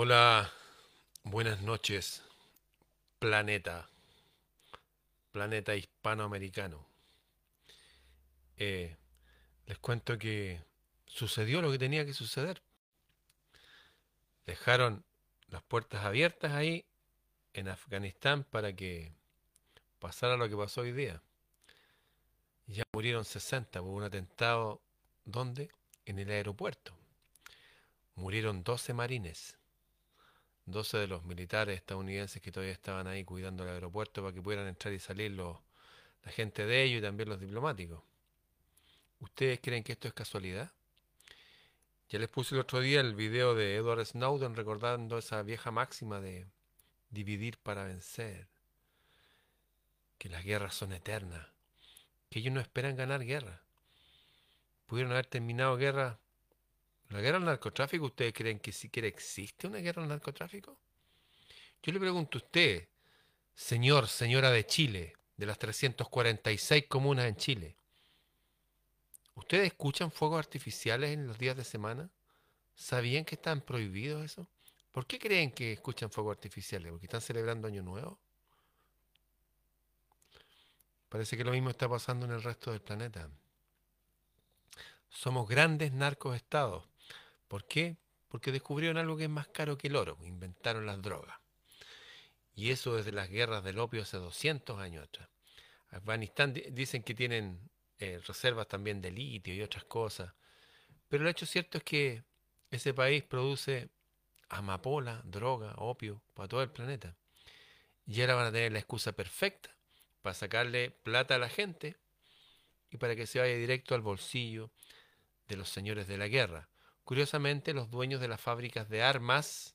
Hola, buenas noches, planeta, planeta hispanoamericano. Eh, les cuento que sucedió lo que tenía que suceder. Dejaron las puertas abiertas ahí en Afganistán para que pasara lo que pasó hoy día. Ya murieron 60 por un atentado, ¿dónde? En el aeropuerto. Murieron 12 marines. 12 de los militares estadounidenses que todavía estaban ahí cuidando el aeropuerto para que pudieran entrar y salir los, la gente de ellos y también los diplomáticos. ¿Ustedes creen que esto es casualidad? Ya les puse el otro día el video de Edward Snowden recordando esa vieja máxima de dividir para vencer, que las guerras son eternas, que ellos no esperan ganar guerra. Pudieron haber terminado guerra ¿La guerra al narcotráfico ustedes creen que siquiera existe una guerra al narcotráfico? Yo le pregunto a usted, señor, señora de Chile, de las 346 comunas en Chile, ¿ustedes escuchan fuegos artificiales en los días de semana? ¿Sabían que están prohibidos eso? ¿Por qué creen que escuchan fuegos artificiales? ¿Porque están celebrando Año Nuevo? Parece que lo mismo está pasando en el resto del planeta. Somos grandes narcos estados ¿Por qué? Porque descubrieron algo que es más caro que el oro, inventaron las drogas. Y eso desde las guerras del opio hace 200 años atrás. Afganistán dicen que tienen eh, reservas también de litio y otras cosas. Pero el hecho cierto es que ese país produce amapola, droga, opio para todo el planeta. Y ahora van a tener la excusa perfecta para sacarle plata a la gente y para que se vaya directo al bolsillo de los señores de la guerra. Curiosamente, los dueños de las fábricas de armas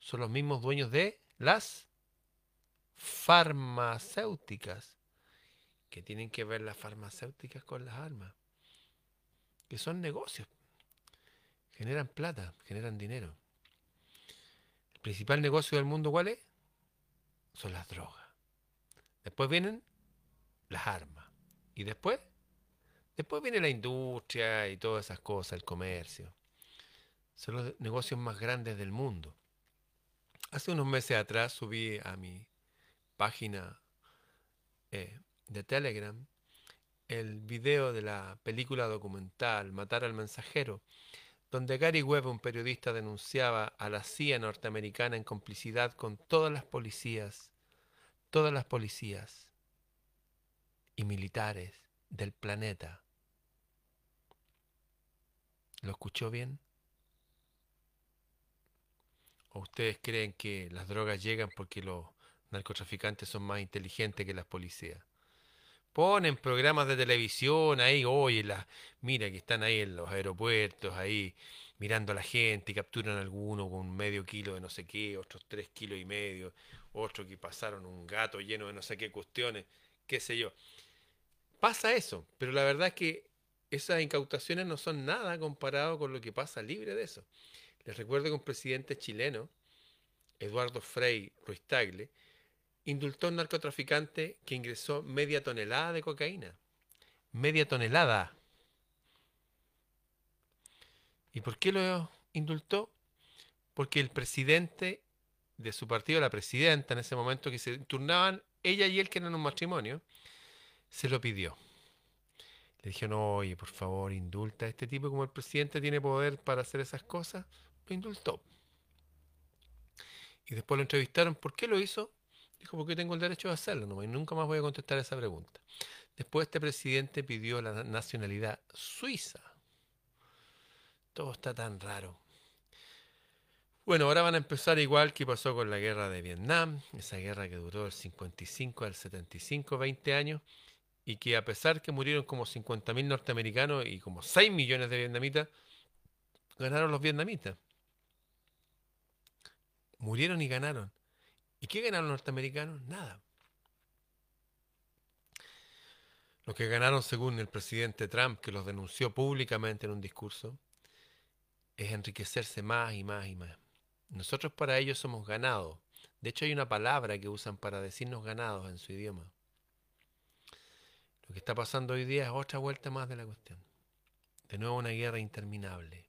son los mismos dueños de las farmacéuticas. que tienen que ver las farmacéuticas con las armas? Que son negocios. Generan plata, generan dinero. El principal negocio del mundo, ¿cuál es? Son las drogas. Después vienen las armas. Y después, después viene la industria y todas esas cosas, el comercio. Son los negocios más grandes del mundo. Hace unos meses atrás subí a mi página eh, de Telegram el video de la película documental Matar al mensajero, donde Gary Webb, un periodista, denunciaba a la CIA norteamericana en complicidad con todas las policías, todas las policías y militares del planeta. ¿Lo escuchó bien? ¿O ustedes creen que las drogas llegan porque los narcotraficantes son más inteligentes que las policías? Ponen programas de televisión ahí, oye, mira que están ahí en los aeropuertos, ahí mirando a la gente, capturan a alguno con medio kilo de no sé qué, otros tres kilos y medio, otros que pasaron un gato lleno de no sé qué cuestiones, qué sé yo. Pasa eso, pero la verdad es que esas incautaciones no son nada comparado con lo que pasa libre de eso. Les recuerdo que un presidente chileno, Eduardo Frei Ruiz Tagle, indultó a un narcotraficante que ingresó media tonelada de cocaína. Media tonelada. ¿Y por qué lo indultó? Porque el presidente de su partido, la presidenta en ese momento que se turnaban, ella y él que eran un matrimonio, se lo pidió. Le dijeron, oye, por favor, indulta a este tipo como el presidente tiene poder para hacer esas cosas lo indultó. Y después lo entrevistaron, ¿por qué lo hizo? Dijo, porque tengo el derecho de hacerlo, y nunca más voy a contestar esa pregunta. Después este presidente pidió la nacionalidad suiza. Todo está tan raro. Bueno, ahora van a empezar igual que pasó con la guerra de Vietnam, esa guerra que duró del 55 al 75, 20 años, y que a pesar que murieron como 50.000 norteamericanos y como 6 millones de vietnamitas, ganaron los vietnamitas. Murieron y ganaron. ¿Y qué ganaron los norteamericanos? Nada. Lo que ganaron, según el presidente Trump, que los denunció públicamente en un discurso, es enriquecerse más y más y más. Nosotros para ellos somos ganados. De hecho, hay una palabra que usan para decirnos ganados en su idioma. Lo que está pasando hoy día es otra vuelta más de la cuestión. De nuevo una guerra interminable.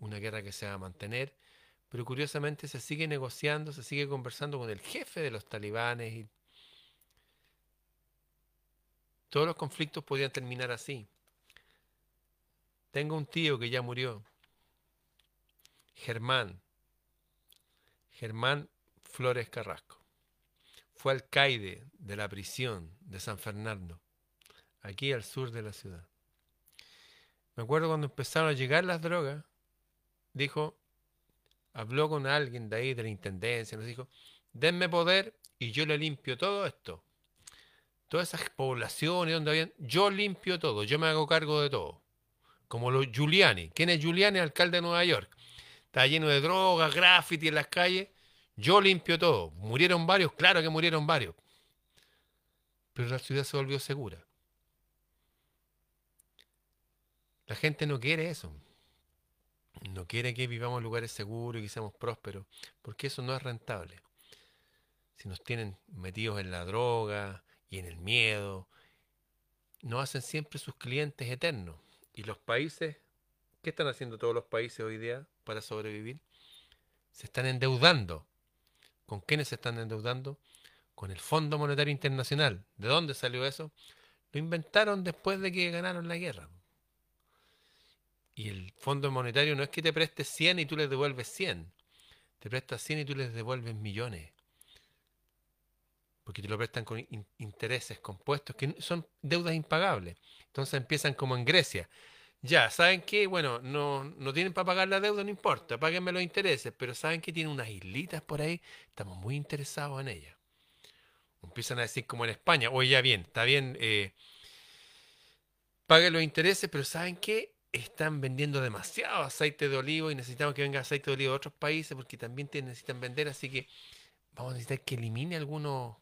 Una guerra que se va a mantener pero curiosamente se sigue negociando, se sigue conversando con el jefe de los talibanes y todos los conflictos podían terminar así. Tengo un tío que ya murió, Germán, Germán Flores Carrasco. Fue alcaide de la prisión de San Fernando, aquí al sur de la ciudad. Me acuerdo cuando empezaron a llegar las drogas, dijo, habló con alguien de ahí, de la intendencia, nos dijo, denme poder y yo le limpio todo esto. Todas esas poblaciones donde habían, yo limpio todo, yo me hago cargo de todo. Como los Giuliani. ¿Quién es Giuliani? Alcalde de Nueva York. Está lleno de drogas, graffiti en las calles. Yo limpio todo. Murieron varios, claro que murieron varios. Pero la ciudad se volvió segura. La gente no quiere eso no quiere que vivamos en lugares seguros y que seamos prósperos, porque eso no es rentable. Si nos tienen metidos en la droga y en el miedo, no hacen siempre sus clientes eternos. Y los países, ¿qué están haciendo todos los países hoy día para sobrevivir? Se están endeudando. ¿Con quiénes se están endeudando? Con el Fondo Monetario Internacional. ¿De dónde salió eso? Lo inventaron después de que ganaron la guerra. Y el Fondo Monetario no es que te preste 100 y tú les devuelves 100. Te prestas 100 y tú les devuelves millones. Porque te lo prestan con intereses compuestos, que son deudas impagables. Entonces empiezan como en Grecia. Ya, ¿saben qué? Bueno, no, no tienen para pagar la deuda, no importa, páguenme los intereses, pero ¿saben que tienen unas islitas por ahí? Estamos muy interesados en ellas. Empiezan a decir como en España, oye, ya bien, está bien, eh, paguen los intereses, pero ¿saben qué? Están vendiendo demasiado aceite de olivo y necesitamos que venga aceite de olivo de otros países porque también necesitan vender, así que vamos a necesitar que elimine algunos.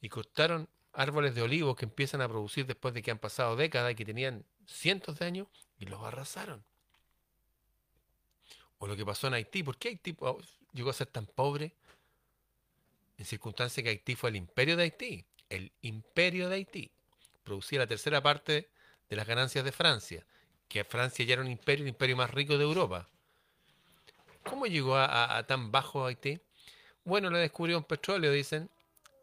Y cortaron árboles de olivo que empiezan a producir después de que han pasado décadas y que tenían cientos de años y los arrasaron. O lo que pasó en Haití, ¿por qué Haití oh, llegó a ser tan pobre? En circunstancias que Haití fue el imperio de Haití. El imperio de Haití producía la tercera parte de las ganancias de Francia que Francia ya era un imperio, el imperio más rico de Europa. ¿Cómo llegó a, tan bajo Haití? Bueno, le descubrieron petróleo, dicen,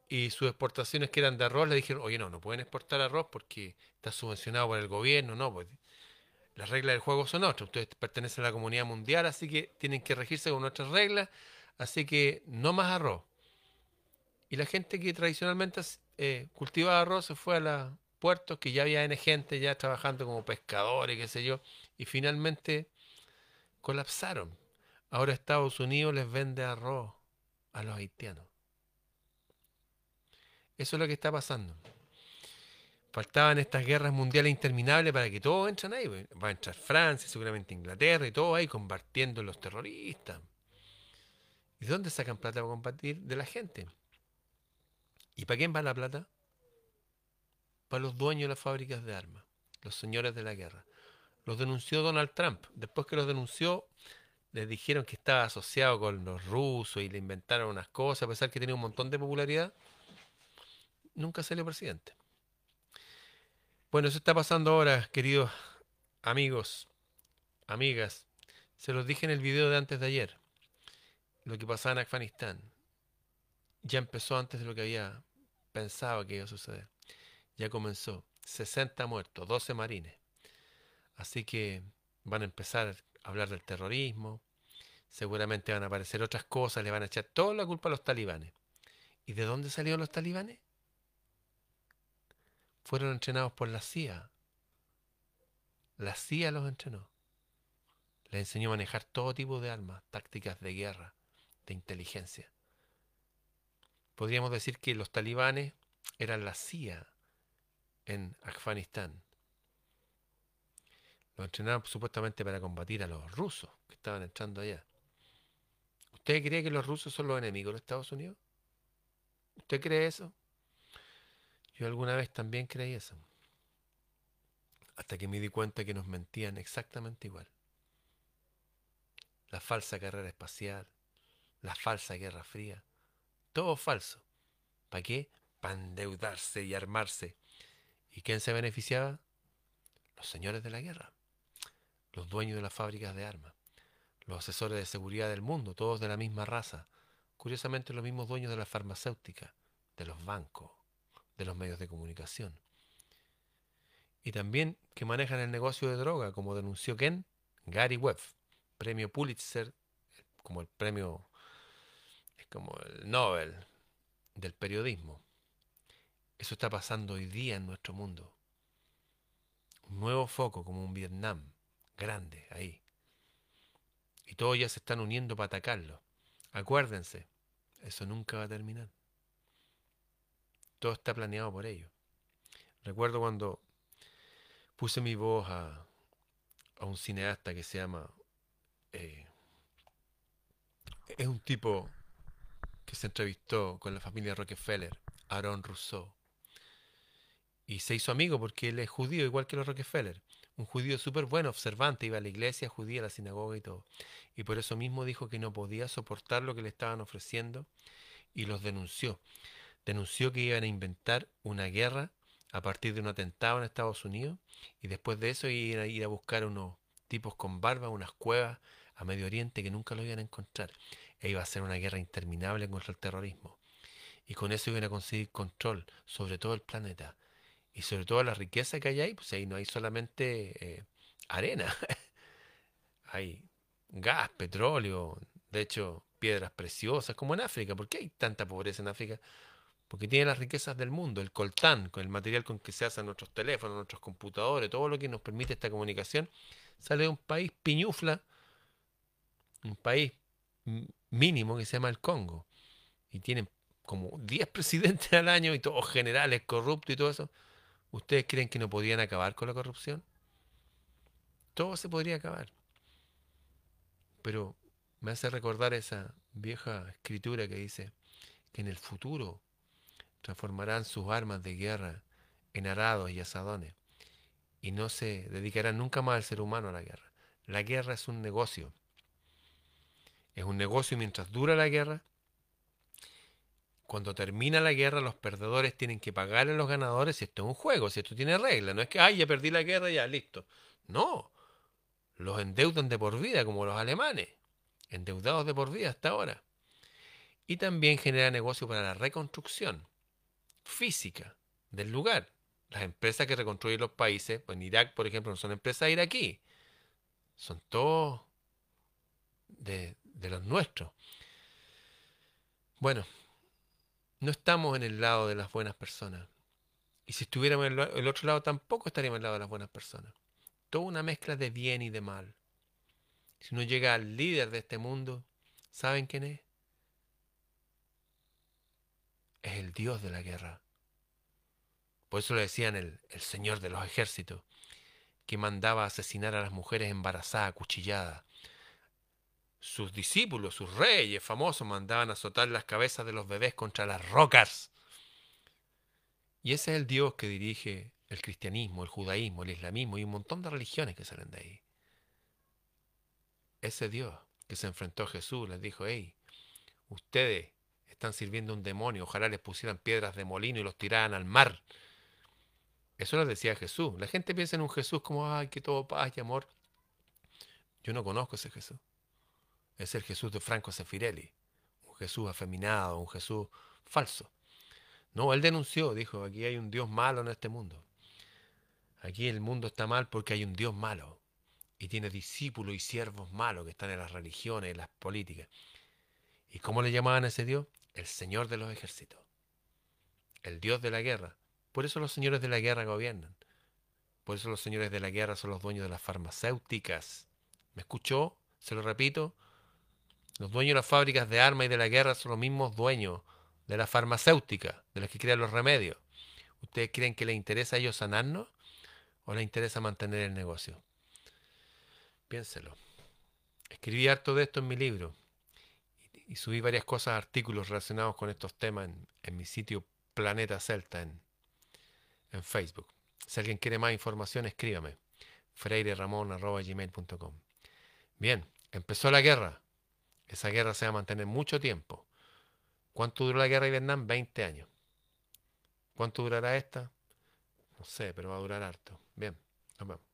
y sus exportaciones que eran de arroz le dijeron, oye, no, no pueden exportar arroz porque está subvencionado por el gobierno, no, pues las reglas del juego son otras, ustedes pertenecen a la comunidad mundial, así que tienen que regirse con nuestras reglas, así que no más arroz. Y la gente que tradicionalmente eh, cultivaba arroz se fue a la, puertos que ya había gente ya trabajando como pescadores, qué sé yo, y finalmente colapsaron. Ahora Estados Unidos les vende arroz a los haitianos. Eso es lo que está pasando. Faltaban estas guerras mundiales interminables para que todos entren ahí. Pues. Va a entrar Francia, seguramente Inglaterra y todo ahí combatiendo los terroristas. ¿Y de dónde sacan plata para combatir? De la gente. ¿Y para quién va la plata? Para los dueños de las fábricas de armas, los señores de la guerra. Los denunció Donald Trump. Después que los denunció, les dijeron que estaba asociado con los rusos y le inventaron unas cosas, a pesar que tenía un montón de popularidad. Nunca salió presidente. Bueno, eso está pasando ahora, queridos amigos, amigas. Se los dije en el video de antes de ayer. Lo que pasaba en Afganistán. Ya empezó antes de lo que había pensado que iba a suceder ya comenzó. 60 muertos, 12 marines. Así que van a empezar a hablar del terrorismo. Seguramente van a aparecer otras cosas, le van a echar toda la culpa a los talibanes. ¿Y de dónde salieron los talibanes? Fueron entrenados por la CIA. La CIA los entrenó. Les enseñó a manejar todo tipo de armas, tácticas de guerra, de inteligencia. Podríamos decir que los talibanes eran la CIA en Afganistán. Los entrenaron supuestamente para combatir a los rusos que estaban entrando allá. ¿Usted cree que los rusos son los enemigos de Estados Unidos? ¿Usted cree eso? Yo alguna vez también creí eso. Hasta que me di cuenta que nos mentían exactamente igual. La falsa carrera espacial, la falsa guerra fría, todo falso. ¿Para qué? Para endeudarse y armarse ¿Y quién se beneficiaba? Los señores de la guerra, los dueños de las fábricas de armas, los asesores de seguridad del mundo, todos de la misma raza. Curiosamente los mismos dueños de la farmacéutica, de los bancos, de los medios de comunicación. Y también que manejan el negocio de droga, como denunció Ken, Gary Webb, premio Pulitzer, como el premio, es como el Nobel del periodismo. Eso está pasando hoy día en nuestro mundo. Un nuevo foco como un Vietnam, grande ahí. Y todos ya se están uniendo para atacarlo. Acuérdense, eso nunca va a terminar. Todo está planeado por ellos. Recuerdo cuando puse mi voz a, un cineasta que se llama... Eh, es un tipo que se entrevistó con la familia Rockefeller, Aaron Rousseau. Y se hizo amigo porque él es judío, igual que los Rockefeller. Un judío súper bueno, observante, iba a la iglesia judía, a la sinagoga y todo. Y por eso mismo dijo que no podía soportar lo que le estaban ofreciendo y los denunció. Denunció que iban a inventar una guerra a partir de un atentado en Estados Unidos y después de eso iban a ir a buscar unos tipos con barba, unas cuevas a Medio Oriente que nunca lo iban a encontrar. E iba a ser una guerra interminable contra el terrorismo. Y con eso iban a conseguir control sobre todo el planeta y sobre todo la riqueza que hay ahí, pues ahí no hay solamente eh, arena, hay gas, petróleo, de hecho piedras preciosas, como en África. ¿Por qué hay tanta pobreza en África? Porque tiene las riquezas del mundo, el coltán, con el material con que se hacen nuestros teléfonos, nuestros computadores, todo lo que nos permite esta comunicación, sale de un país piñufla, un país mínimo que se llama el Congo. Y tienen como 10 presidentes al año y todos generales corruptos y todo eso. ¿Ustedes creen que no podían acabar con la corrupción? Todo se podría acabar. Pero me hace recordar esa vieja escritura que dice que en el futuro transformarán sus armas de guerra en arados y asadones y no se dedicarán nunca más al ser humano a la guerra. La guerra es un negocio. Es un negocio mientras dura la guerra cuando termina la guerra, los perdedores tienen que pagarle a los ganadores si esto es un juego, si esto tiene regla. No es que, ay, ya perdí la guerra, ya, listo. No. Los endeudan de por vida, como los alemanes. Endeudados de por vida hasta ahora. Y también genera negocio para la reconstrucción física del lugar. Las empresas que reconstruyen los países, pues en Irak, por ejemplo, no son empresas iraquí. Son todos de los nuestros. Bueno, no estamos en el lado de las buenas personas. Y si estuviéramos en el otro lado, tampoco estaríamos en el lado de las buenas personas. Toda una mezcla de bien y de mal. Si uno llega al líder de este mundo, ¿saben quién es? Es el Dios de la guerra. Por eso le decían el, el Señor de los ejércitos, que mandaba asesinar a las mujeres embarazadas, cuchilladas, sus discípulos, sus reyes famosos, mandaban azotar las cabezas de los bebés contra las rocas. Y ese es el Dios que dirige el cristianismo, el judaísmo, el islamismo y un montón de religiones que salen de ahí. Ese Dios que se enfrentó a Jesús les dijo, hey, ustedes están sirviendo a un demonio, ojalá les pusieran piedras de molino y los tiraran al mar. Eso les decía Jesús. La gente piensa en un Jesús como, ay, que todo paz y amor. Yo no conozco ese Jesús es el Jesús de Franco Sefirelli, un Jesús afeminado, un Jesús falso. No, él denunció, dijo, aquí hay un Dios malo en este mundo. Aquí el mundo está mal porque hay un Dios malo y tiene discípulos y siervos malos que están en las religiones, en las políticas. ¿Y cómo le llamaban a ese Dios? El Señor de los ejércitos, el Dios de la guerra. Por eso los señores de la guerra gobiernan. Por eso los señores de la guerra son los dueños de las farmacéuticas. ¿Me escuchó? Se lo repito. Los dueños de las fábricas de armas y de la guerra son los mismos dueños de la farmacéutica, de las que crean los remedios. ¿Ustedes creen que les interesa a ellos sanarnos o les interesa mantener el negocio? Piénselo. Escribí harto de esto en mi libro y, subí varias cosas, artículos relacionados con estos temas en, mi sitio Planeta Celta en, Facebook. Si alguien quiere más información, escríbame. freireramon.gmail.com Bien, empezó la guerra. Esa guerra se va a mantener mucho tiempo. ¿Cuánto duró la guerra de Vietnam? 20 años. ¿Cuánto durará esta? No sé, pero va a durar harto. Bien, nos vemos.